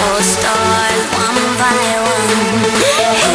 Come with one enjoy the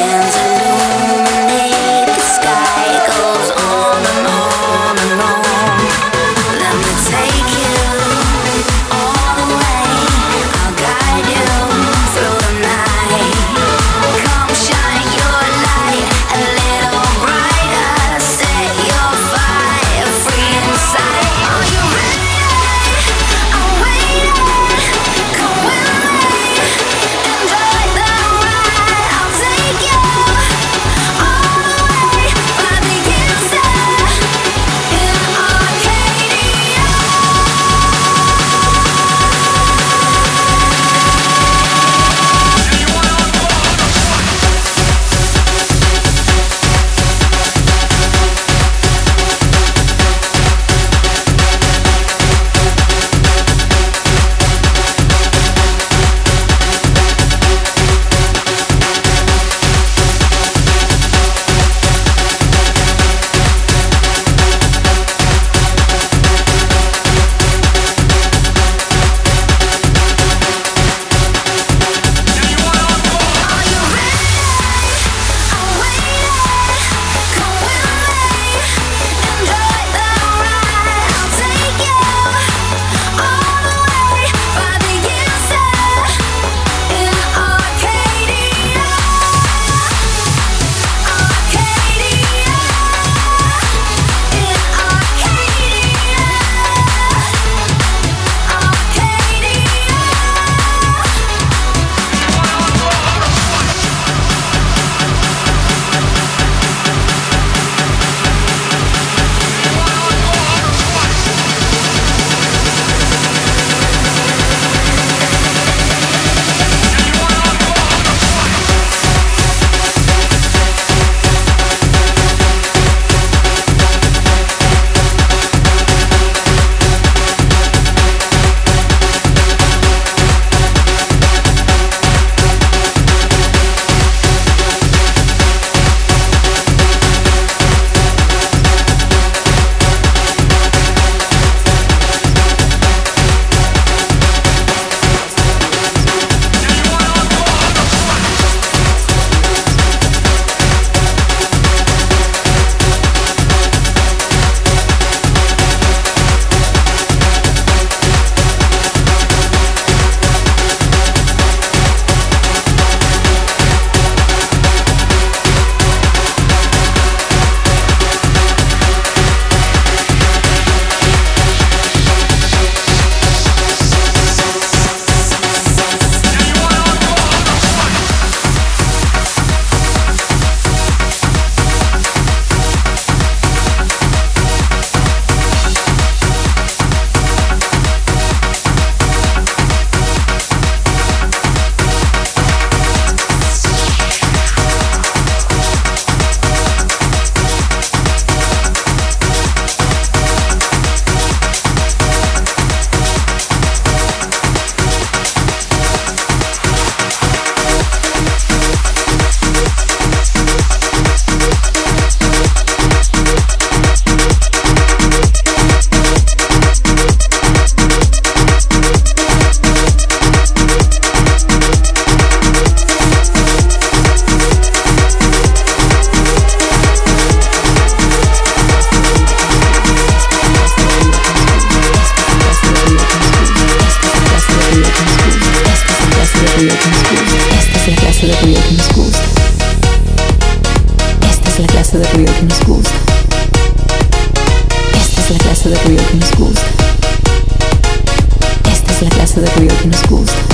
Esta es la clase de ruido que nos gusta.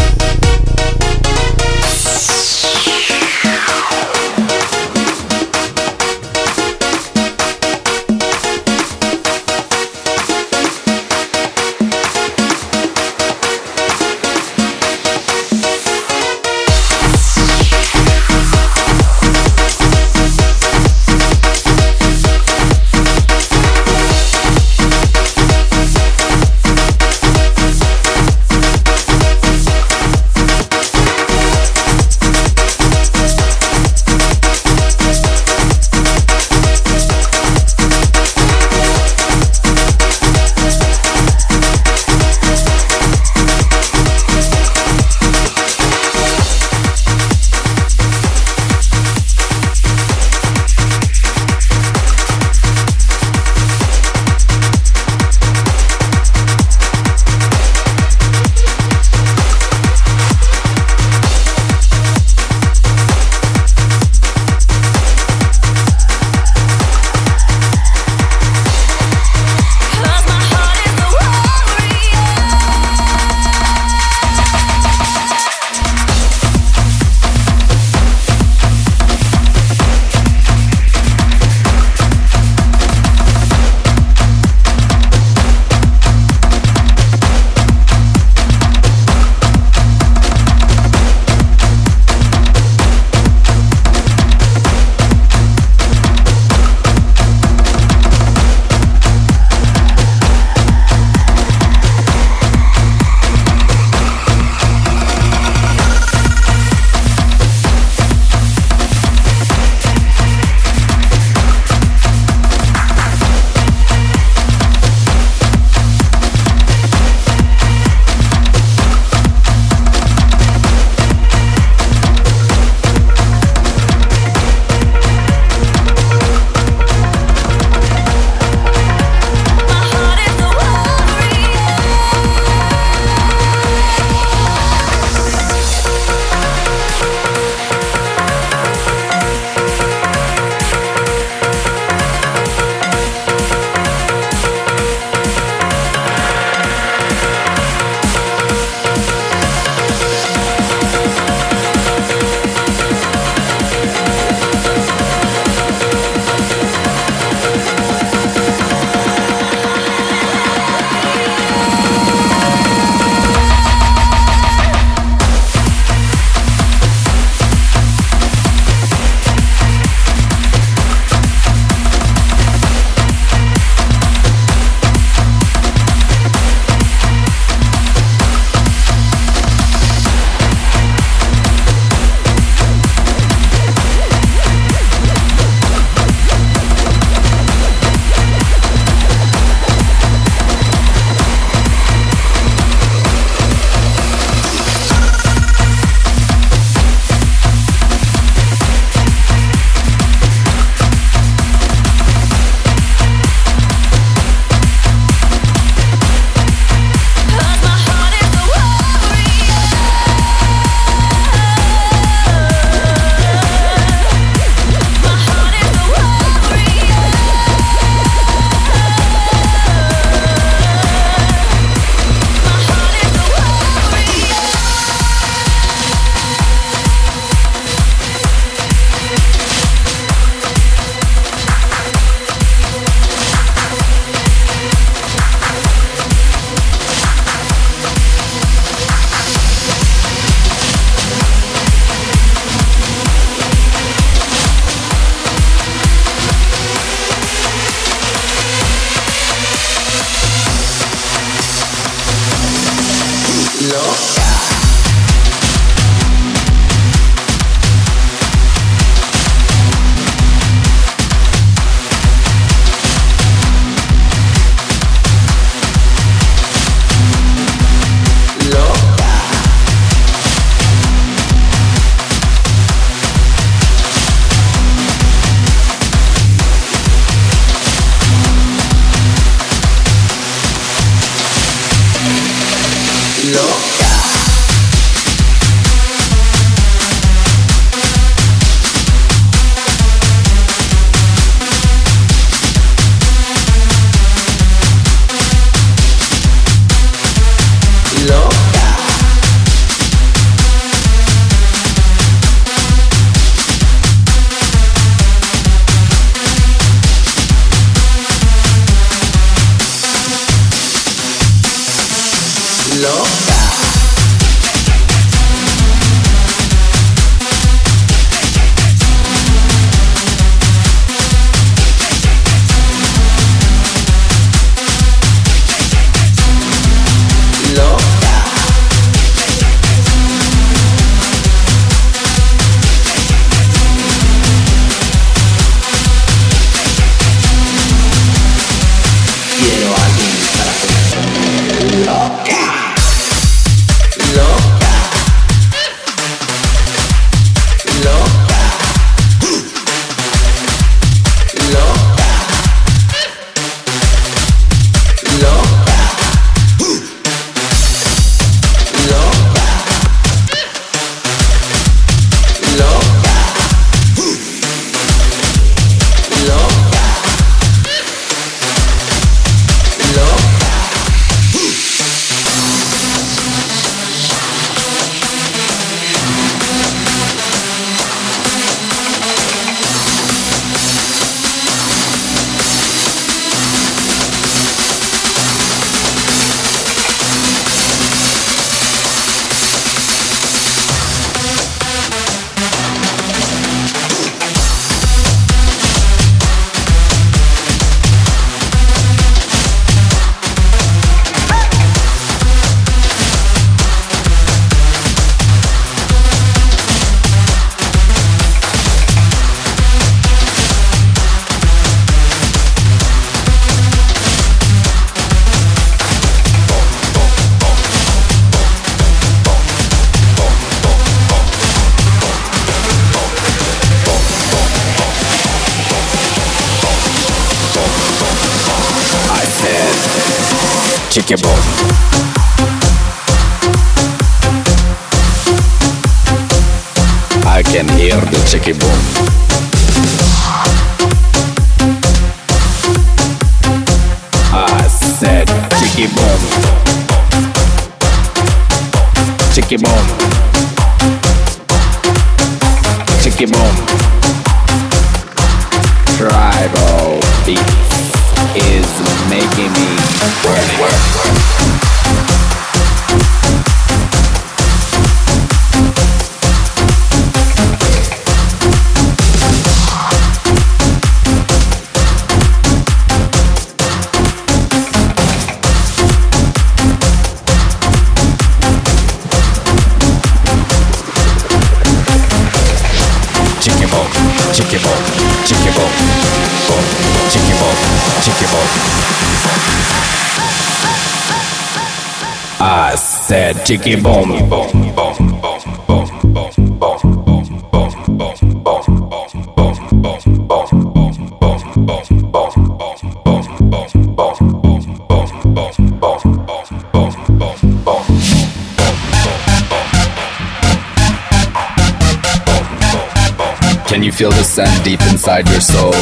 Can you feel the sand deep inside your soul?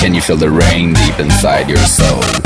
Can you feel the rain deep inside your soul?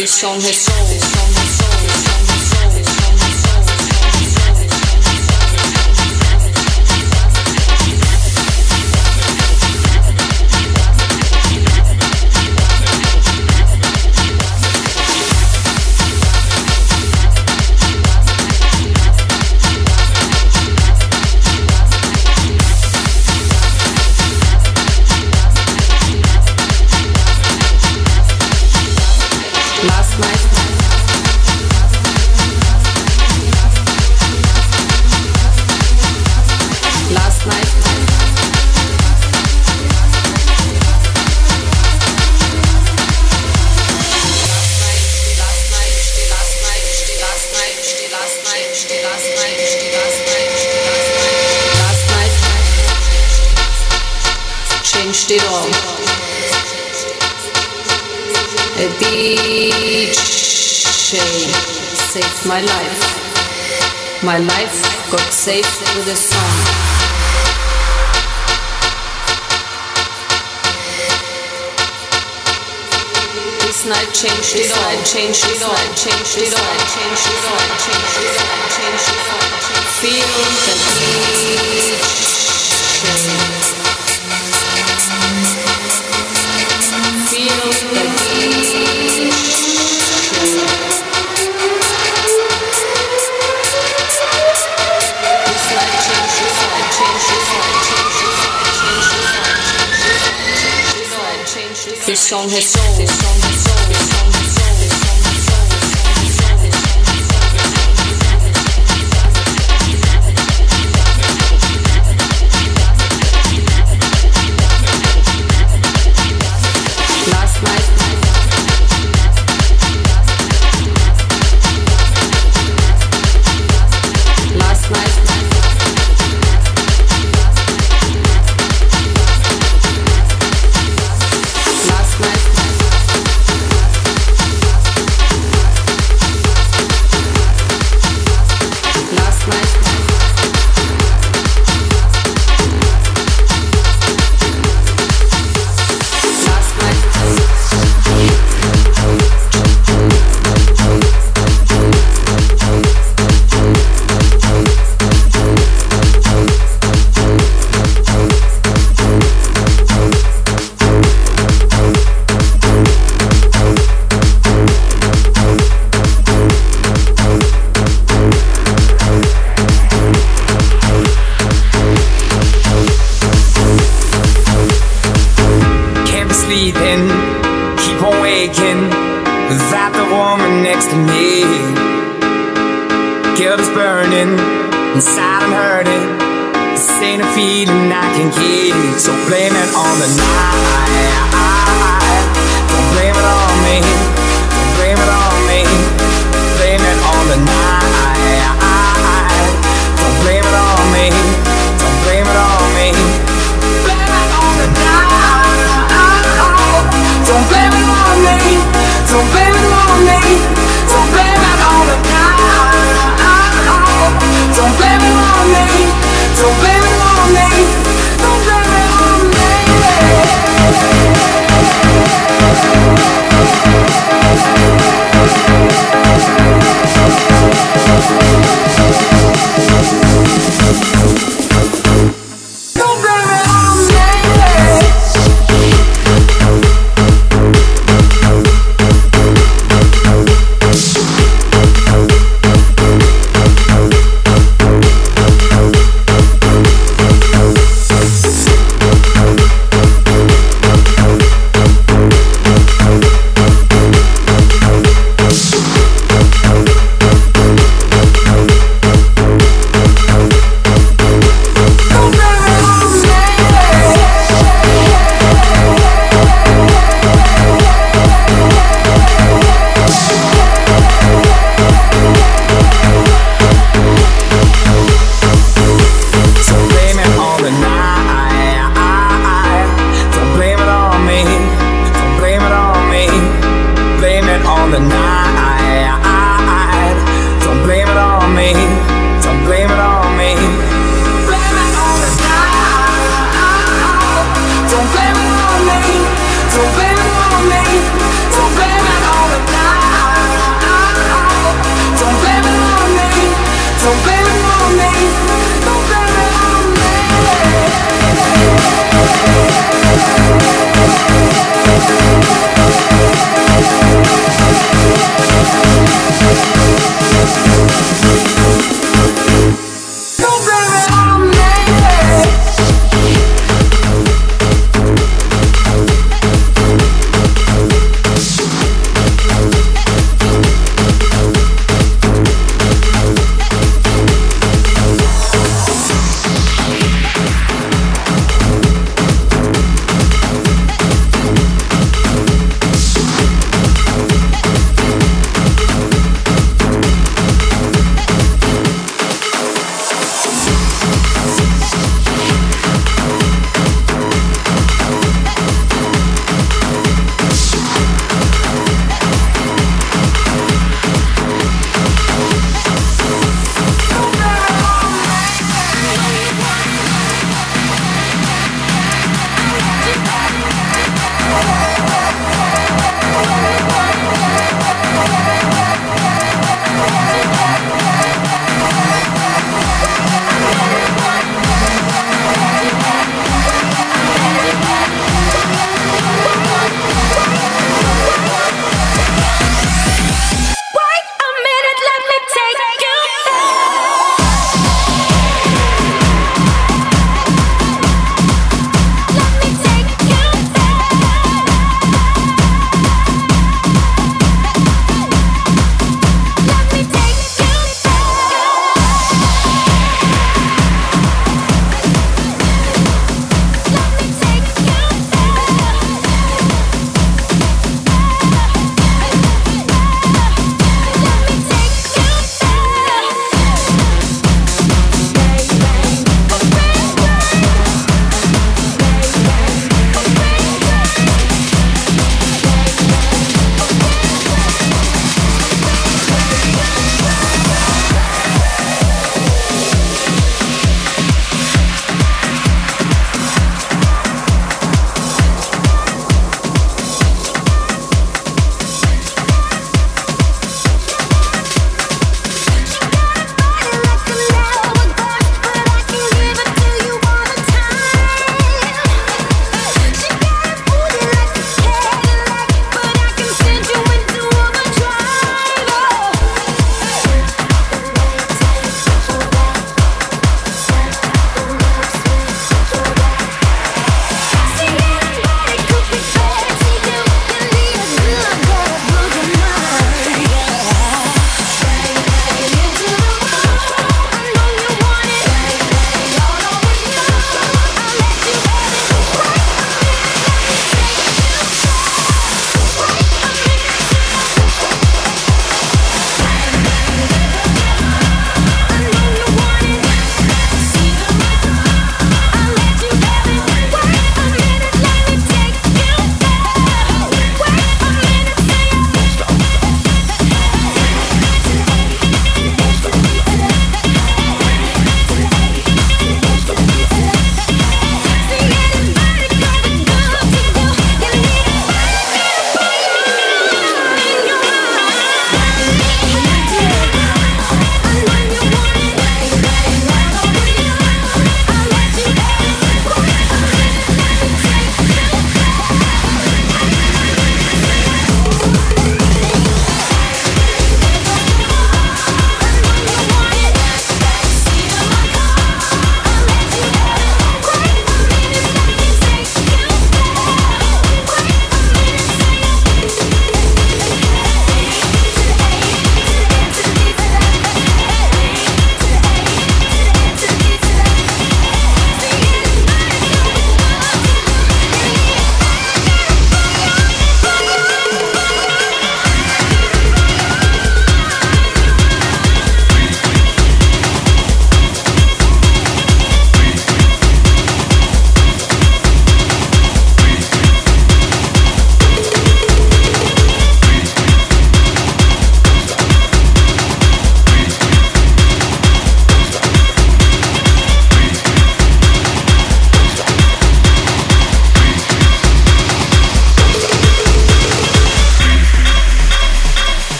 His song his soul. safe with this song. This night changed it all. Changed it all. Changed it all. Changed it all. Changed it all. Changed it all. Feel the beat. Session, session, session, session,